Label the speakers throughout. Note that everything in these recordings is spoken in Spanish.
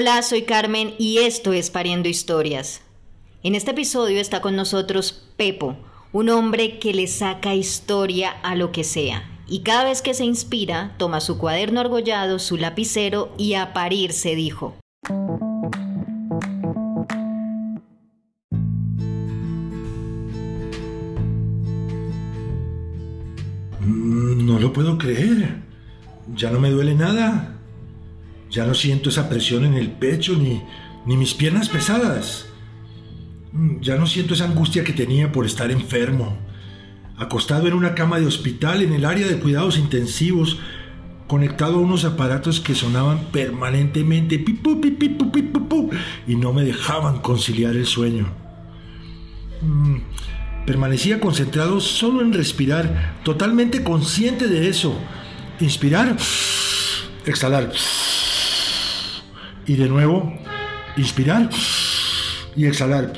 Speaker 1: Hola, soy Carmen y esto es Pariendo Historias. En este episodio está con nosotros Pepo, un hombre que le saca historia a lo que sea. Y cada vez que se inspira, toma su cuaderno argollado, su lapicero y a parir se dijo.
Speaker 2: Mm, No lo puedo creer. Ya no me duele nada. Ya no siento esa presión en el pecho ni, ni mis piernas pesadas. Mm, Ya no siento esa angustia que tenía por estar enfermo. Acostado en una cama de hospital en el área de cuidados intensivos, conectado a unos aparatos que sonaban permanentemente pipu, pipi, pu, pi, pu, pu, y no me dejaban conciliar el sueño. Mm, Permanecía concentrado solo en respirar, totalmente consciente de eso. Inspirar, exhalar. Y de nuevo, inspirar y exhalar.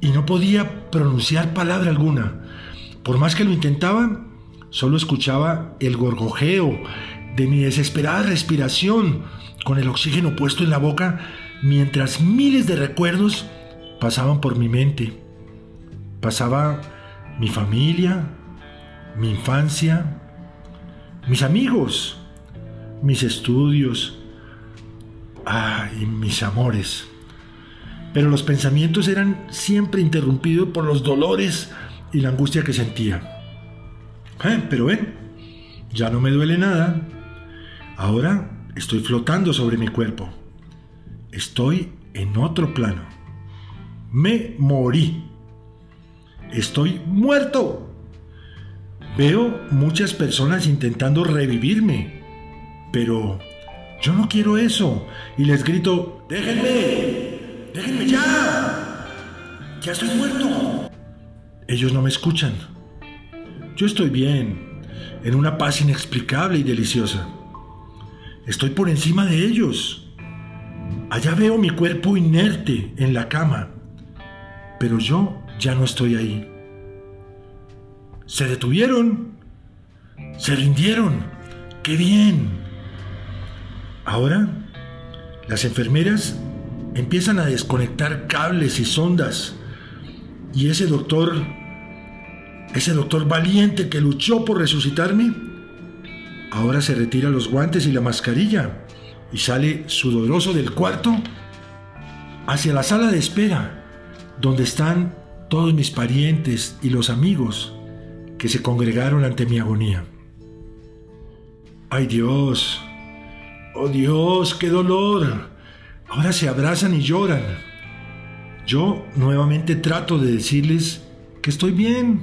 Speaker 2: Y no podía pronunciar palabra alguna. Por más que lo intentaba, solo escuchaba el gorgojeo de mi desesperada respiración con el oxígeno puesto en la boca mientras miles de recuerdos pasaban por mi mente. Pasaba mi familia, mi infancia, mis amigos, mis estudios, ah, y mis amores. Pero los pensamientos eran siempre interrumpidos por los dolores y la angustia que sentía. Eh, pero ven, ya no me duele nada. Ahora estoy flotando sobre mi cuerpo. Estoy en otro plano. Me morí. Estoy muerto. Veo muchas personas intentando revivirme, pero yo no quiero eso. Y les grito, déjenme, déjenme ya. Ya estoy muerto. Ellos no me escuchan. Yo estoy bien, en una paz inexplicable y deliciosa. Estoy por encima de ellos. Allá veo mi cuerpo inerte en la cama, pero yo ya no estoy ahí. Se detuvieron. Se rindieron. ¡Qué bien! Ahora, las enfermeras empiezan a desconectar cables y sondas. Y ese doctor, ese doctor valiente que luchó por resucitarme, ahora se retira los guantes y la mascarilla y sale sudoroso del cuarto hacia la sala de espera, donde están todos mis parientes y los amigos que se congregaron ante mi agonía. ¡Ay Dios! ¡Oh Dios, qué dolor! Ahora se abrazan y lloran. Yo nuevamente trato de decirles que estoy bien.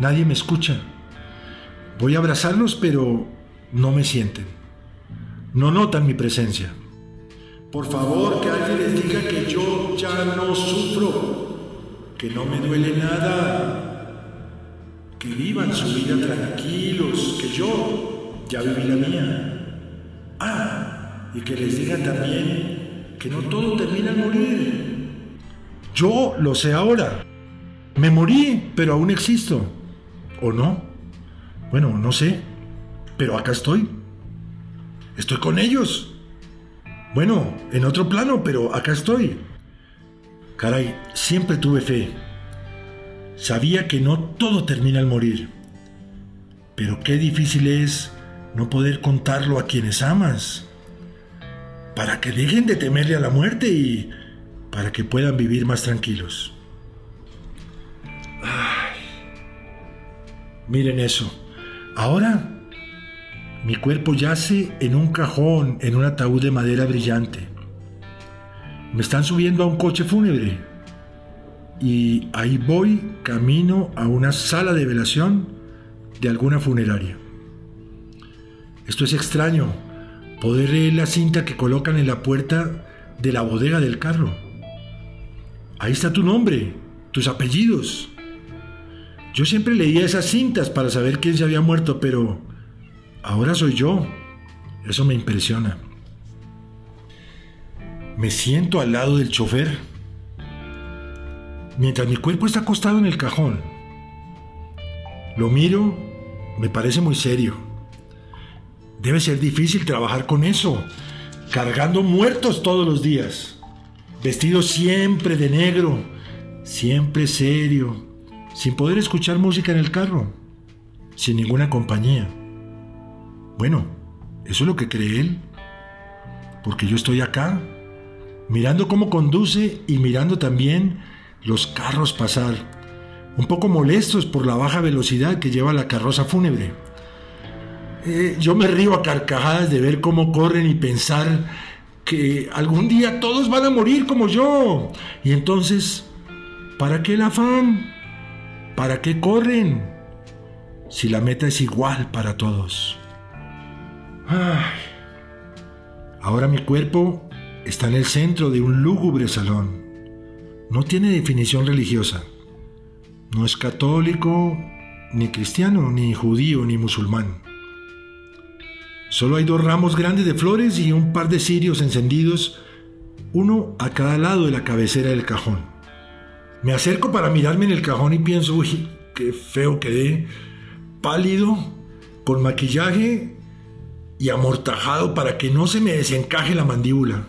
Speaker 2: Nadie me escucha. Voy a abrazarlos, pero no me sienten. No notan mi presencia. Por favor, que alguien les diga que yo ya no sufro, que no me duele nada, que vivan su vida tranquilos, que yo ya viví la mía. Y que les digan también que no todo termina en morir. Yo lo sé ahora. Me morí, pero aún existo. ¿O no? Bueno, no sé. Pero acá estoy. Estoy con ellos. Bueno, en otro plano, pero acá estoy. Caray, siempre tuve fe. Sabía que no todo termina al morir. Pero qué difícil es no poder contarlo a quienes amas. Para que dejen de temerle a la muerte y para que puedan vivir más tranquilos. Ay, miren eso. Ahora mi cuerpo yace en un cajón, en un ataúd de madera brillante. Me están subiendo a un coche fúnebre. Y ahí voy camino a una sala de velación de alguna funeraria. Esto es extraño, poder leer la cinta que colocan en la puerta de la bodega del carro. Ahí está tu nombre, tus apellidos. Yo siempre leía esas cintas para saber quién se había muerto, pero ahora soy yo. Eso me impresiona. Me siento al lado del chofer, mientras mi cuerpo está acostado en el cajón. Lo miro, me parece muy serio. Debe ser difícil trabajar con eso. cargando muertos todos los días, vestidos siempre de negro, siempre serio, sin poder escuchar música en el carro, sin ninguna compañía. Bueno, eso es lo que cree él, porque yo estoy acá, mirando cómo conduce y mirando también los carros pasar, un poco molestos por la baja velocidad que lleva la carroza fúnebre. Eh, yo me río a carcajadas de ver cómo corren y pensar que algún día todos van a morir como yo. Y entonces, ¿para qué el afán? ¿Para qué corren? Si la meta es igual para todos. Ahora mi cuerpo está en el centro de un lúgubre salón. No tiene definición religiosa. No es católico, ni cristiano, ni judío, ni musulmán. Solo hay dos ramos grandes de flores y un par de cirios encendidos, uno a cada lado de la cabecera del cajón. Me acerco para mirarme en el cajón y pienso, uy, qué feo quedé, pálido, con maquillaje y amortajado para que no se me desencaje la mandíbula.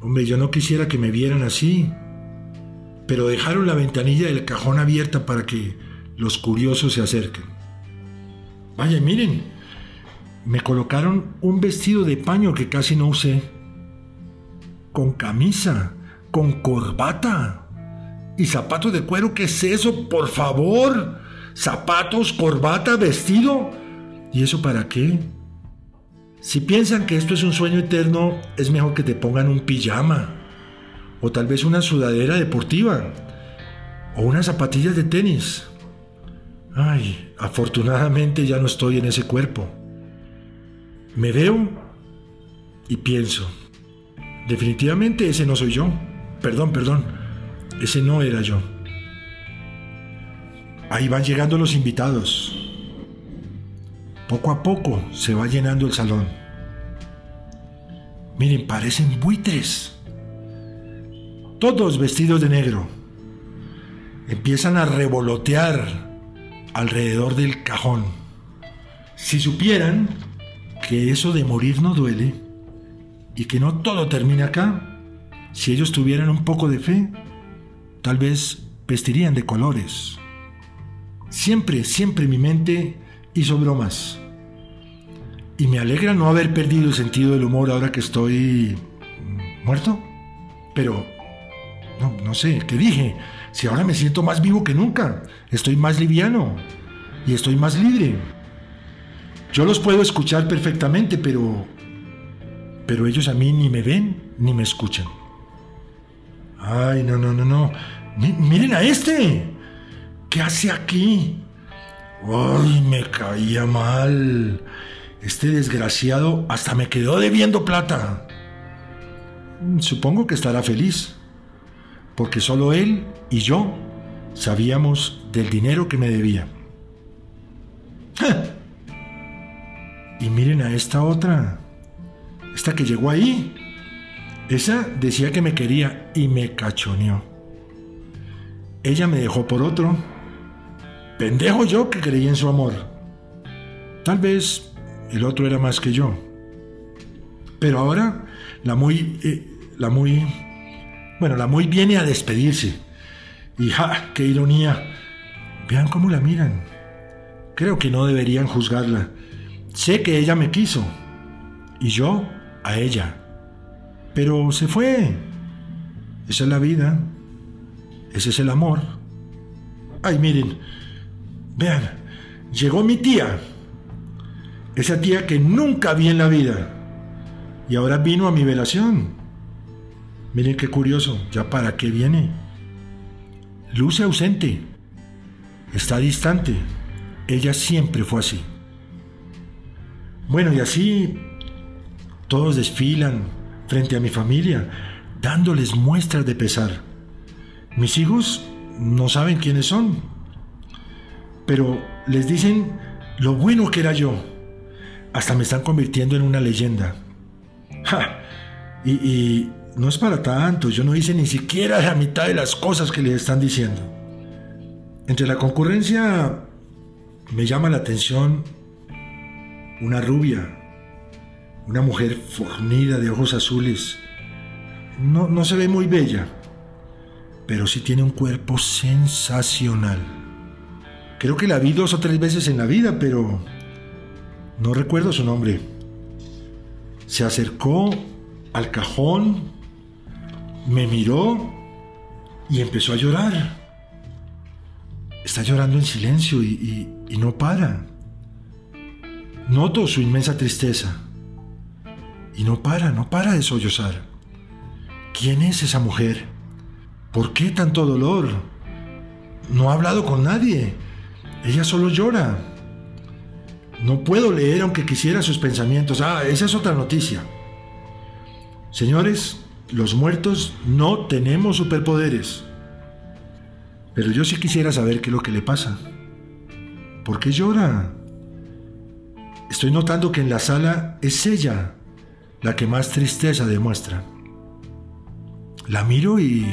Speaker 2: Hombre, yo no quisiera que me vieran así, pero dejaron la ventanilla del cajón abierta para que los curiosos se acerquen. Vaya, miren, me colocaron un vestido de paño que casi no usé, con camisa, con corbata y zapatos de cuero. ¿Qué es eso? Por favor, zapatos, corbata, vestido. ¿Y eso para qué? Si piensan que esto es un sueño eterno, es mejor que te pongan un pijama, o tal vez una sudadera deportiva, o unas zapatillas de tenis. Ay, afortunadamente ya no estoy en ese cuerpo. Me veo y pienso, definitivamente ese no soy yo. Perdón, perdón, ese no era yo. Ahí van llegando los invitados. Poco a poco se va llenando el salón. Miren, parecen buitres. Todos vestidos de negro. Empiezan a revolotear alrededor del cajón. Si supieran que eso de morir no duele y que no todo termina acá, si ellos tuvieran un poco de fe, tal vez vestirían de colores. Siempre, siempre mi mente hizo bromas. Y me alegra no haber perdido el sentido del humor ahora que estoy muerto. Pero, no, no sé, ¿qué dije? Si ahora me siento más vivo que nunca, estoy más liviano y estoy más libre. Yo los puedo escuchar perfectamente, pero... Pero ellos a mí ni me ven ni me escuchan. Ay, no, no, no, no. miren a este. ¿Qué hace aquí? Ay, me caía mal. Este desgraciado hasta me quedó debiendo plata. Supongo que estará feliz, porque solo él y yo sabíamos del dinero que me debía. Y miren a esta otra, esta que llegó ahí. Esa decía que me quería y me cachoneó. Ella me dejó por otro Pendejo yo que creí en su amor. Tal vez el otro era más que yo. Pero ahora la muy, eh, la muy, bueno, la muy viene a despedirse. Y ja, qué ironía. Vean cómo la miran. Creo que no deberían juzgarla. Sé que ella me quiso. Y yo a ella. Pero se fue. Esa es la vida. Ese es el amor. Ay, miren, Vean, llegó mi tía, esa tía que nunca vi en la vida, y ahora vino a mi velación. Miren qué curioso, ya para qué viene. Luce ausente, está distante, ella siempre fue así. Bueno, y así todos desfilan frente a mi familia, dándoles muestras de pesar. Mis hijos no saben quiénes son, pero les dicen lo bueno que era yo. Hasta me están convirtiendo en una leyenda. Y, no es para tanto, yo no hice ni siquiera la mitad de las cosas que les están diciendo. Entre la concurrencia me llama la atención una rubia, Una mujer fornida de ojos azules. No, no se ve muy bella, pero sí tiene un cuerpo sensacional. Creo que la vi dos o tres veces en la vida, pero no recuerdo su nombre. Se acercó al cajón, me miró y empezó a llorar. Está llorando en silencio y, no para. Noto su inmensa tristeza. Y no para, no para de sollozar. ¿Quién es esa mujer? ¿Por qué tanto dolor? No ha hablado con nadie. Ella solo llora. No puedo leer aunque quisiera sus pensamientos. Ah, esa es otra noticia. Señores, los muertos no tenemos superpoderes. Pero yo sí quisiera saber qué es lo que le pasa. ¿Por qué llora? Estoy notando que en la sala es ella la que más tristeza demuestra. La miro y,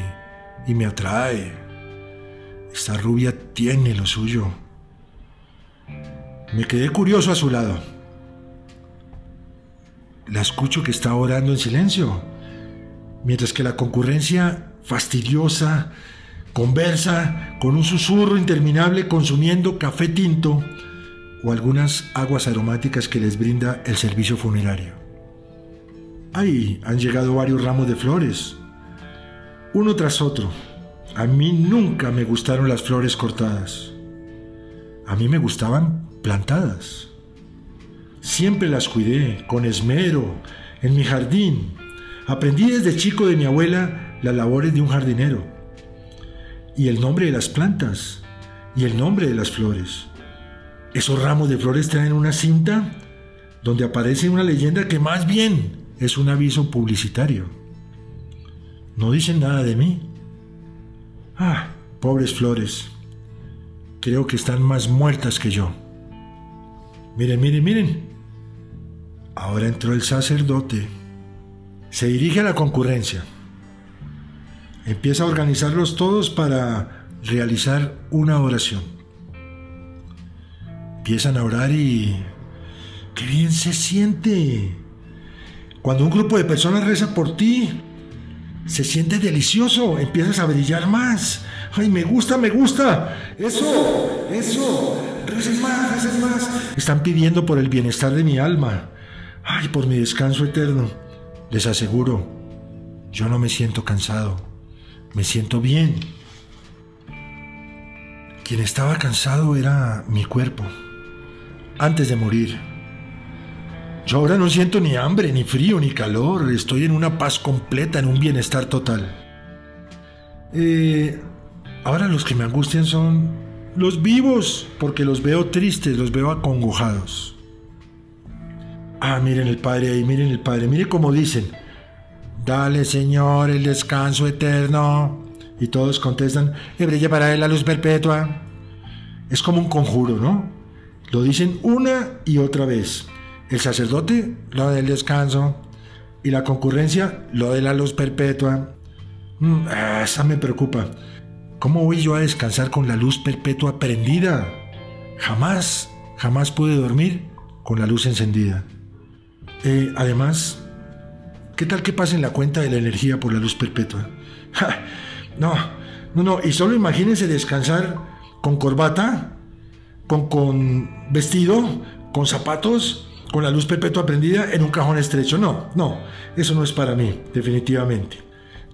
Speaker 2: y me atrae. Esta rubia tiene lo suyo. Me quedé curioso a su lado. La escucho que está orando en silencio, mientras que la concurrencia fastidiosa Conversa con un susurro interminable consumiendo café tinto o algunas aguas aromáticas que les brinda el servicio funerario. Ahí han llegado varios ramos de flores, uno tras otro. A mí nunca me gustaron las flores cortadas. A mí me gustaban plantadas. Siempre las cuidé con esmero en mi jardín. Aprendí desde chico de mi abuela las labores de un jardinero y el nombre de las plantas y el nombre de las flores. Esos ramos de flores traen una cinta donde aparece una leyenda que más bien es un aviso publicitario. No dicen nada de mí. Ah, pobres flores. Creo que están más muertas que yo. Miren, miren, miren. Ahora entró el sacerdote. Se dirige a la concurrencia. Empieza a organizarlos todos para realizar una oración. Empiezan a orar y... ¡Qué bien se siente! Cuando un grupo de personas reza por ti, se siente delicioso, empiezas a brillar más. ¡Ay, me gusta, me gusta! ¡Eso! ¡Eso! ¡Recen más, recen más! Están pidiendo por el bienestar de mi alma. ¡Ay, por mi descanso eterno! Les aseguro, yo no me siento cansado me siento bien. Quien estaba cansado era mi cuerpo, antes de morir. Yo ahora no siento ni hambre, ni frío, ni calor, estoy en una paz completa, en un bienestar total. Eh, ahora los que me angustian son los vivos, porque los veo tristes, los veo acongojados. Ah, miren el Padre ahí, miren el Padre, miren cómo dicen, Dale, Señor, el descanso eterno. Y todos contestan, brille para él la luz perpetua. Es como un conjuro, ¿no? Lo dicen una y otra vez. El sacerdote, lo del descanso. Y la concurrencia, lo de la luz perpetua. Mm, esa me preocupa. ¿Cómo voy yo a descansar con la luz perpetua prendida? Jamás, jamás pude dormir con la luz encendida. Eh, además, ¿Qué tal que pasen la cuenta de la energía por la luz perpetua? no, no, no. Y solo imagínense descansar con corbata, con, vestido, con zapatos, con la luz perpetua prendida en un cajón estrecho. No, no. Eso no es para mí, definitivamente.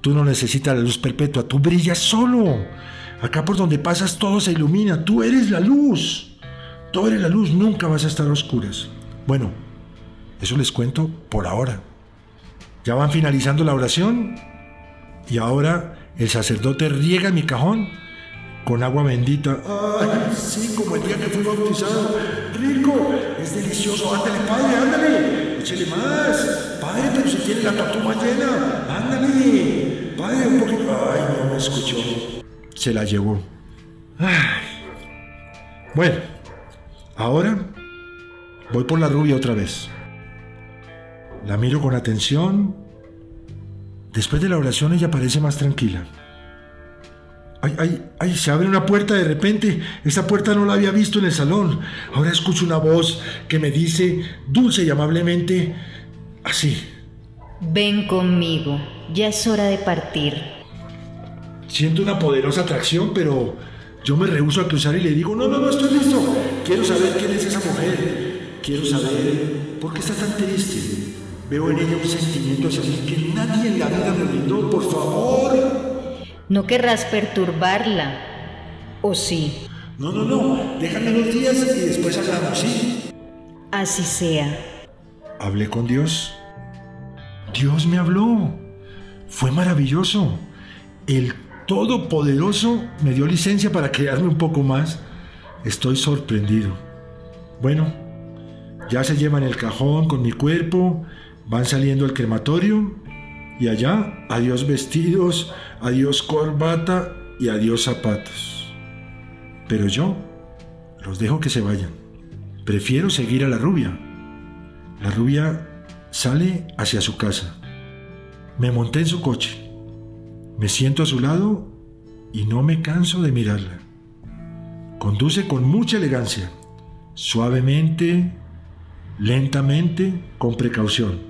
Speaker 2: Tú no necesitas la luz perpetua, tú brillas solo. Acá por donde pasas todo se ilumina, tú eres la luz. Tú eres la luz, nunca vas a estar a oscuras. Bueno, eso les cuento por ahora. Ya van finalizando la oración y ahora el sacerdote riega mi cajón con agua bendita. ¡Ay, sí, como el día que fui bautizado! ¡Rico! ¡Es delicioso! ¡Ándale, padre, ándale! ¡Échale más! Padre, pero si tiene la tatuma llena. ¡Ándale! Padre, un poquito. ¡Ay, no me escuchó! Se la llevó. Ay. Bueno, ahora voy por la rubia otra vez. La miro con atención. Después de la oración ella parece más tranquila. Ay, ay, ay, se abre una puerta de repente. Esa puerta no la había visto en el salón. Ahora escucho una voz que me dice, dulce y amablemente, Así.
Speaker 1: Ven conmigo, ya es hora de partir.
Speaker 2: Siento una poderosa atracción, pero yo me rehuso a cruzar y le digo, no, no, no, estoy listo. Quiero saber quién es esa mujer. Quiero saber por qué está tan triste. Veo en ella un sentimiento hacia mí que nadie en la vida me brindó, por favor.
Speaker 1: No querrás perturbarla, ¿o sí?
Speaker 2: No, no, no, déjame unos días y después hablamos, ¿sí?
Speaker 1: Así sea.
Speaker 2: Hablé con Dios. Dios me habló. Fue maravilloso. El Todopoderoso me dio licencia para crearme un poco más. Estoy sorprendido. Bueno, ya se llevan el cajón con mi cuerpo, van saliendo al crematorio y allá, adiós vestidos, adiós corbata y adiós zapatos. Pero yo los dejo que se vayan. Prefiero seguir a la rubia. La rubia sale hacia su casa. Me monté en su coche. Me siento a su lado y no me canso de mirarla. Conduce con mucha elegancia, suavemente, lentamente, con precaución.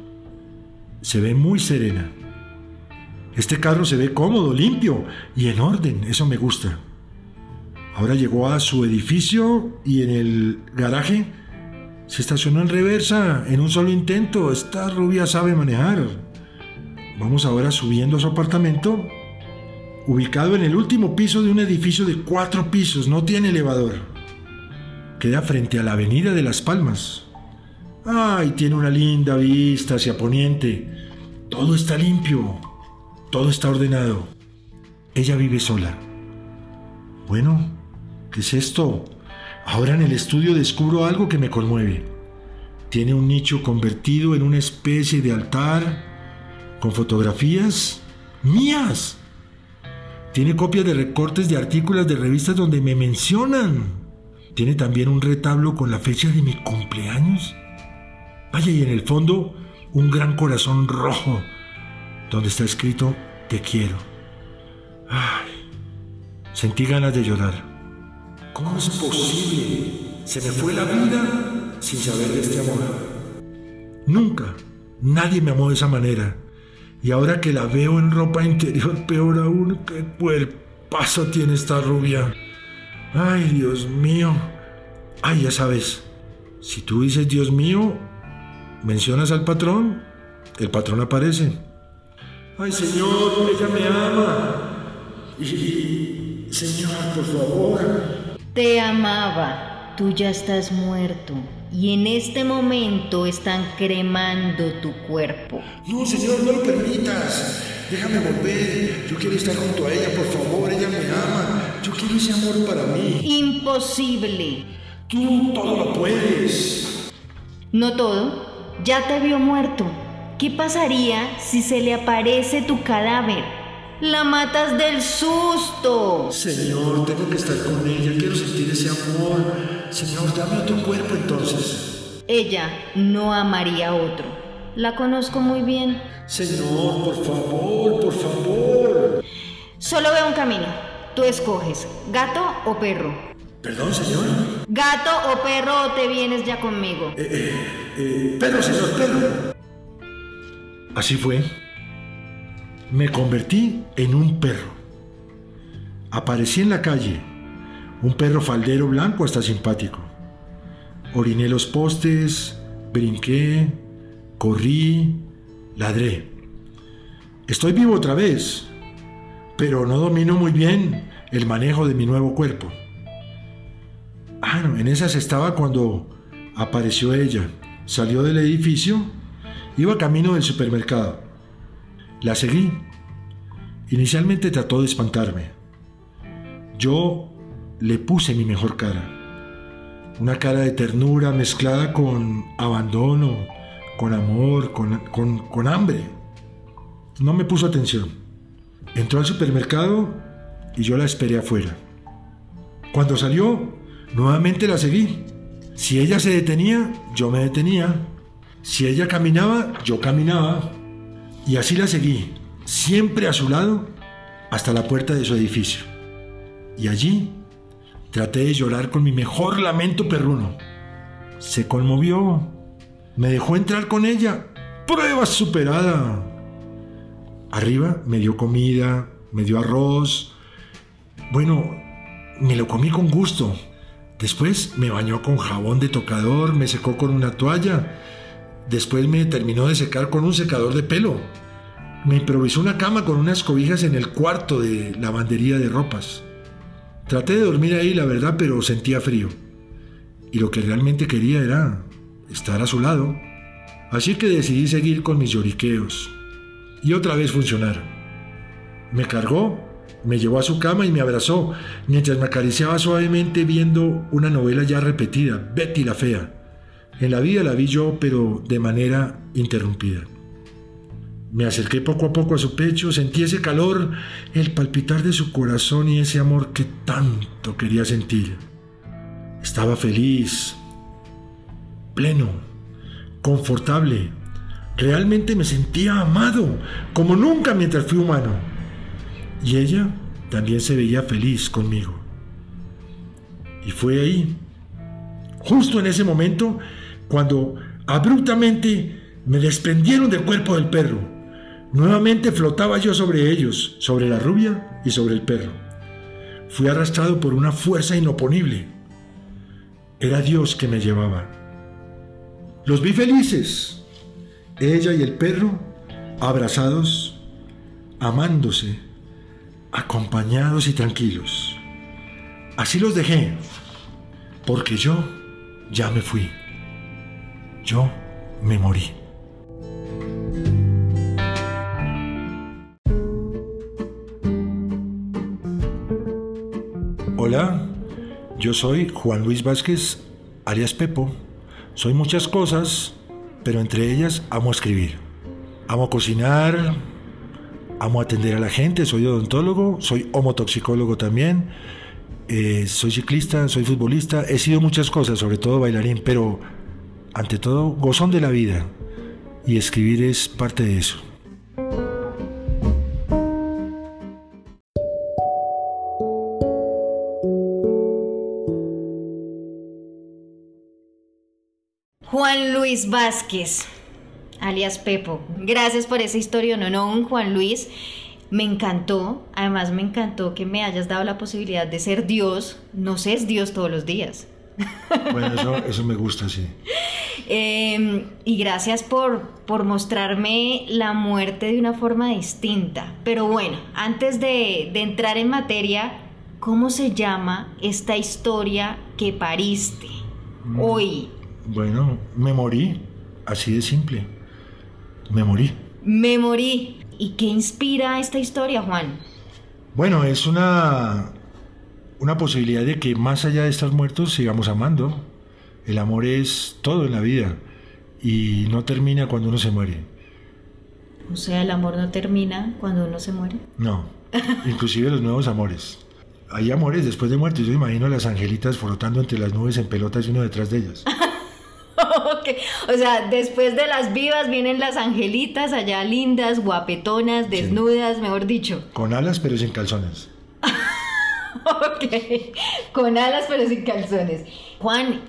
Speaker 2: Se ve muy serena. Este carro se ve cómodo, limpio y en orden, eso me gusta. Ahora llegó a su edificio y en el garaje se estacionó en reversa en un solo intento. Esta rubia sabe manejar. Vamos ahora subiendo a su apartamento ubicado en el último piso de un edificio de cuatro pisos, no tiene elevador. Queda frente a la Avenida de Las Palmas. Ay, tiene una linda vista hacia Poniente. Todo está limpio, todo está ordenado. Ella vive sola. Bueno, ¿qué es esto? Ahora en el estudio descubro algo que me conmueve. Tiene un nicho convertido en una especie de altar con fotografías mías. Tiene copias de recortes de artículos de revistas donde me mencionan. Tiene también un retablo con la fecha de mi cumpleaños. Vaya, y en el fondo un gran corazón rojo donde está escrito Te quiero. Ay, sentí ganas de llorar. ¿Cómo es posible? Se me fue la vida sin saber de este amor. Nunca, nadie me amó de esa manera. Y ahora que la veo en ropa interior, peor aún, qué paso tiene esta rubia. Ay, Dios mío. Ay, ya sabes, si tú dices Dios mío, mencionas al patrón, el patrón aparece. Ay, Señor, ella me ama. Y, Señor, por favor.
Speaker 1: Te amaba, tú ya estás muerto y en este momento están cremando tu cuerpo.
Speaker 2: No, Señor, no lo permitas. Déjame volver. Yo quiero estar junto a ella, por favor. Ella me ama. Yo quiero ese amor para mí.
Speaker 1: Imposible.
Speaker 2: Tú todo lo puedes.
Speaker 1: No todo. Ya te vio muerto. ¿Qué pasaría si se le aparece tu cadáver? La matas del susto.
Speaker 2: Señor, tengo que estar con ella. Quiero sentir ese amor. Señor, dame otro cuerpo entonces.
Speaker 1: Ella no amaría a otro. La conozco muy bien.
Speaker 2: Señor, por favor, por favor.
Speaker 1: Solo veo un camino. Tú escoges, gato o perro.
Speaker 2: ¿Perdón, señor?
Speaker 1: ¿Gato o perro o te vienes ya conmigo?
Speaker 2: Eh, eh, eh, perro, señor, perro. Así fue. Me convertí en un perro. Aparecí en la calle un perro faldero blanco hasta simpático. Oriné los postes, brinqué, corrí, ladré. Estoy vivo otra vez, pero no domino muy bien el manejo de mi nuevo cuerpo. Ah, no, en esas estaba cuando apareció ella. Salió del edificio, iba camino del supermercado. La seguí. Inicialmente trató de espantarme. Yo le puse mi mejor cara. Una cara de ternura mezclada con abandono, con amor, con, hambre. No me puso atención. Entró al supermercado y yo la esperé afuera. Cuando salió, nuevamente la seguí. Si ella se detenía, yo me detenía. Si ella caminaba, yo caminaba. Y así la seguí, siempre a su lado, hasta la puerta de su edificio. Y allí Traté de llorar con mi mejor lamento perruno. Se conmovió. Me dejó entrar con ella prueba superada. Arriba me dio comida, me dio arroz. Bueno, me lo comí con gusto. Después me bañó con jabón de tocador, me secó con una toalla. Después me terminó de secar con un secador de pelo. Me improvisó una cama con unas cobijas en el cuarto de lavandería de ropas. Traté de dormir ahí, la verdad, pero sentía frío. Y lo que realmente quería era estar a su lado. Así que decidí seguir con mis lloriqueos. Y otra vez funcionar. Me cargó, me llevó a su cama y me abrazó, mientras me acariciaba suavemente viendo una novela ya repetida, Betty la Fea. En la vida la vi yo, pero de manera interrumpida. Me acerqué poco a poco a su pecho, sentí ese calor, el palpitar de su corazón y ese amor que tanto quería sentir. Estaba feliz, pleno, confortable. Realmente me sentía amado, como nunca mientras fui humano. Y ella también se veía feliz conmigo. Y fue ahí, justo en ese momento, cuando abruptamente me desprendieron del cuerpo del perro Nuevamente flotaba yo sobre ellos, sobre la rubia y sobre el perro. Fui arrastrado por una fuerza inoponible. Era Dios que me llevaba. Los vi felices, ella y el perro, abrazados, amándose, acompañados y tranquilos. Así los dejé, porque yo ya me fui. Yo me morí. Hola, yo soy Juan Luis Vázquez, alias Pepo. Soy muchas cosas, pero entre ellas amo escribir. Amo cocinar, amo atender a la gente, soy odontólogo, soy homotoxicólogo también, eh, soy ciclista, soy futbolista, he sido muchas cosas, sobre todo bailarín, pero ante todo gozón de la vida y escribir es parte de eso.
Speaker 1: Juan Luis Vázquez, alias Pepo. Gracias por esa historia, no, no, Juan Luis. Me encantó, además me encantó que me hayas dado la posibilidad de ser Dios. No sé, es Dios todos los días.
Speaker 2: Bueno, eso, me gusta, sí.
Speaker 1: Em, y gracias por, por mostrarme la muerte de una forma distinta. Pero bueno, antes de, de entrar en materia, ¿cómo se llama esta historia que pariste mm. hoy
Speaker 2: bueno, me morí, así de simple. Me morí.
Speaker 1: Me morí. ¿Y qué inspira esta historia, Juan?
Speaker 2: Bueno, es una, una posibilidad de que más allá de estar muertos sigamos amando. El amor es todo en la vida y no termina cuando uno se muere.
Speaker 1: O sea, el amor no termina cuando uno se muere.
Speaker 2: No, inclusive los nuevos amores. Hay amores después de muerte. Yo imagino a las angelitas flotando entre las nubes en pelotas y uno detrás de ellas.
Speaker 1: O sea, después de las vivas vienen las angelitas allá lindas, guapetonas, desnudas, mejor dicho.
Speaker 2: Con alas pero sin calzones.
Speaker 1: ok, con alas pero sin calzones. Juan,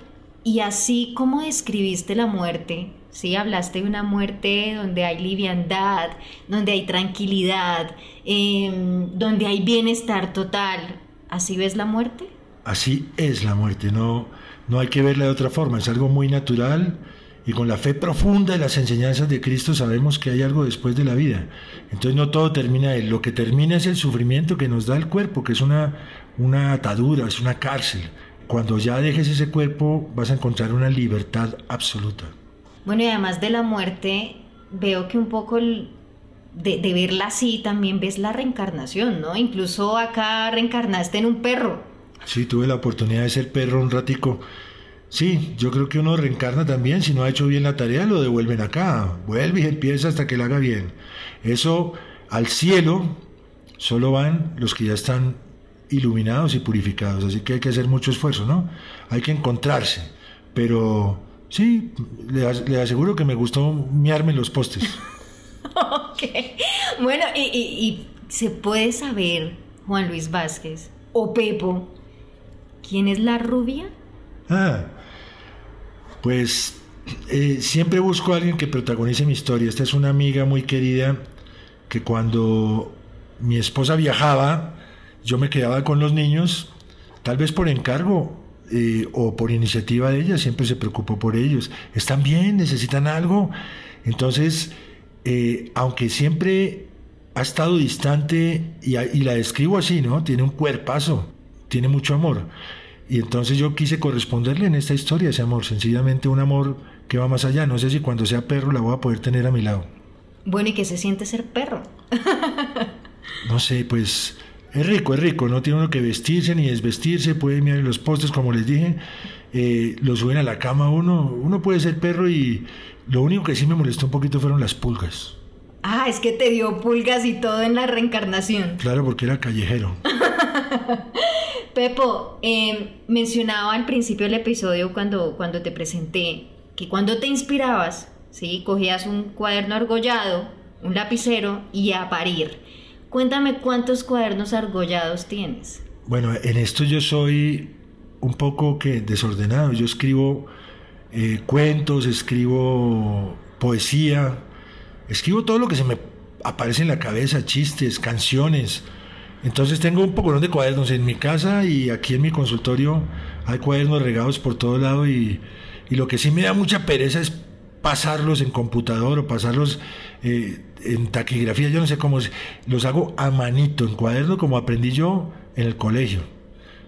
Speaker 1: ¿y así cómo describiste la muerte? Sí, hablaste de una muerte donde hay liviandad, donde hay tranquilidad, em, donde hay bienestar total. ¿Así ves la muerte?
Speaker 2: Así es la muerte, no, no hay que verla de otra forma, es algo muy natural y con la fe profunda de las enseñanzas de Cristo sabemos que hay algo después de la vida. Entonces no todo termina ahí, lo que termina es el sufrimiento que nos da el cuerpo, que es una, una atadura, es una cárcel. Cuando ya dejes ese cuerpo vas a encontrar una libertad absoluta.
Speaker 1: Bueno, y además de la muerte, veo que un poco de, de verla así también ves la reencarnación, ¿no? Incluso acá reencarnaste en un perro.
Speaker 2: Sí, tuve la oportunidad de ser perro un ratico Sí, yo creo que uno reencarna también, si no ha hecho bien la tarea, lo devuelven acá, vuelve y empieza hasta que la haga bien. Eso al cielo solo van los que ya están iluminados y purificados, así que hay que hacer mucho esfuerzo, ¿no? Hay que encontrarse, pero sí, le, aseguro que me gustó miarme los postes.
Speaker 1: ok, bueno, y, y se puede saber, Juan Luis Vázquez o Pepo, ¿quién es la rubia?
Speaker 2: Ah, pues eh, siempre busco a alguien que protagonice mi historia. Esta es una amiga muy querida que cuando mi esposa viajaba, yo me quedaba con los niños, tal vez por encargo eh, o por iniciativa de ella, siempre se preocupó por ellos. Están bien, necesitan algo. Entonces, eh, aunque siempre ha estado distante y, y la describo así, ¿no? Tiene un cuerpazo, tiene mucho amor. Y entonces yo quise corresponderle en esta historia ese amor, sencillamente un amor que va más allá. No sé si cuando sea perro la voy a poder tener a mi lado.
Speaker 1: Bueno, ¿y qué se siente ser perro?
Speaker 2: no sé, pues es rico, es rico. No tiene uno que vestirse ni desvestirse, puede mirar los postes, como les dije. Eh, lo suben a la cama uno. Uno puede ser perro y lo único que sí me molestó un poquito fueron las pulgas.
Speaker 1: Ah, es que te dio pulgas y todo en la reencarnación.
Speaker 2: Claro, porque era callejero.
Speaker 1: Pepo, em, mencionaba al principio del episodio cuando, cuando te presenté que cuando te inspirabas, ¿sí? cogías un cuaderno argollado, un lapicero y a parir. Cuéntame cuántos cuadernos argollados tienes.
Speaker 2: Bueno, en esto yo soy un poco que desordenado. Yo escribo eh, cuentos, escribo poesía, escribo todo lo que se me aparece en la cabeza, chistes, canciones. Entonces tengo un poco de cuadernos en mi casa y aquí en mi consultorio hay cuadernos regados por todo lado y, lo que sí me da mucha pereza es pasarlos en computador o pasarlos eh, en taquigrafía, yo no sé cómo, los hago a manito, en cuaderno como aprendí yo en el colegio.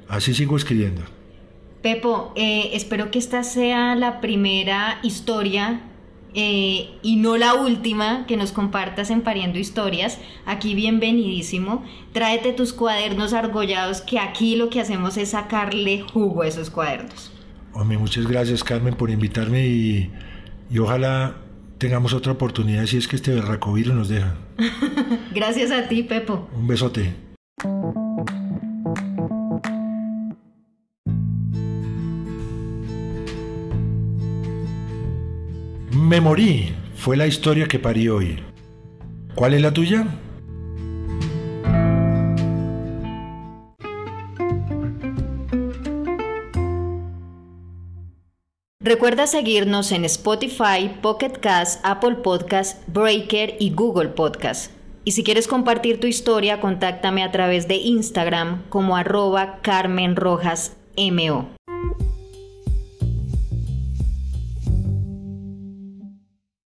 Speaker 2: Así sigo escribiendo.
Speaker 1: Pepo, eh, espero que esta sea la primera historia eh, y no la última que nos compartas en Pariendo Historias. Aquí bienvenidísimo. Tráete tus cuadernos argollados que aquí lo que hacemos es sacarle jugo a esos cuadernos.
Speaker 2: Hombre, muchas gracias Carmen por invitarme y, y ojalá tengamos otra oportunidad si es que este berracovirus nos deja.
Speaker 1: gracias a ti, Pepo.
Speaker 2: Un besote. Me morí fue la historia que parí hoy. ¿Cuál es la tuya?
Speaker 1: Recuerda seguirnos en Spotify, Pocket Cast, Apple Podcast, Breaker y Google Podcast. Y si quieres compartir tu historia, contáctame a través de Instagram como arroba Carmen Rojas MO.